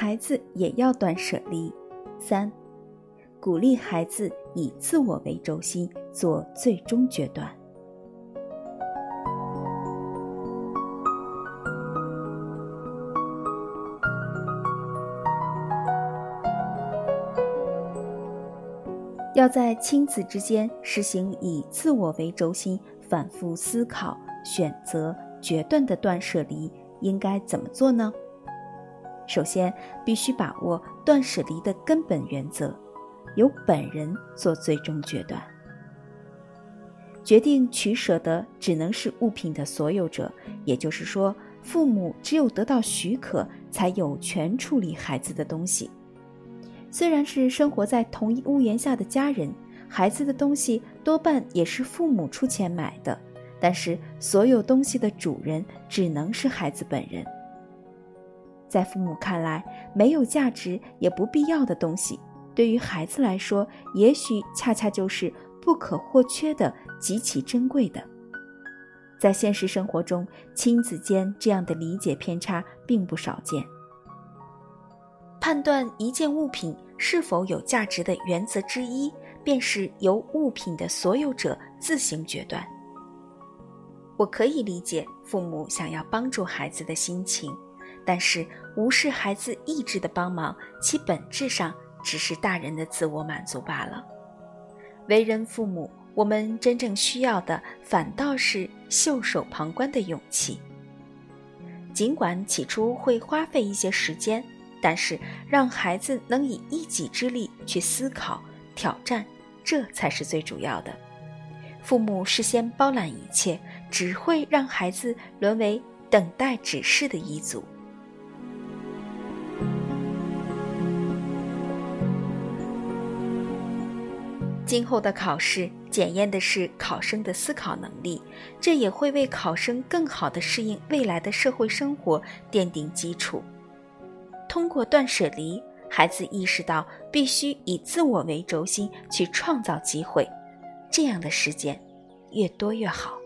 孩子也要断舍离。三，鼓励孩子以自我为轴心，做最终决断。要在亲子之间实行以自我为轴心、反复思考、选择、决断的断舍离，应该怎么做呢？首先，必须把握断舍离的根本原则，由本人做最终决断。决定取舍的只能是物品的所有者，也就是说，父母只有得到许可，才有权处理孩子的东西。虽然是生活在同一屋檐下的家人，孩子的东西多半也是父母出钱买的，但是所有东西的主人只能是孩子本人。在父母看来，没有价值也不必要的东西，对于孩子来说，也许恰恰就是不可或缺的、极其珍贵的。在现实生活中，亲子间这样的理解偏差并不少见。判断一件物品是否有价值的原则之一，便是由物品的所有者自行决断。我可以理解父母想要帮助孩子的心情，但是无视孩子意志的帮忙，其本质上只是大人的自我满足罢了。为人父母，我们真正需要的反倒是袖手旁观的勇气。尽管起初会花费一些时间。但是，让孩子能以一己之力去思考、挑战，这才是最主要的。父母事先包揽一切，只会让孩子沦为等待指示的一族。今后的考试检验的是考生的思考能力，这也会为考生更好地适应未来的社会生活奠定基础。通过断舍离，孩子意识到必须以自我为轴心去创造机会，这样的实践越多越好。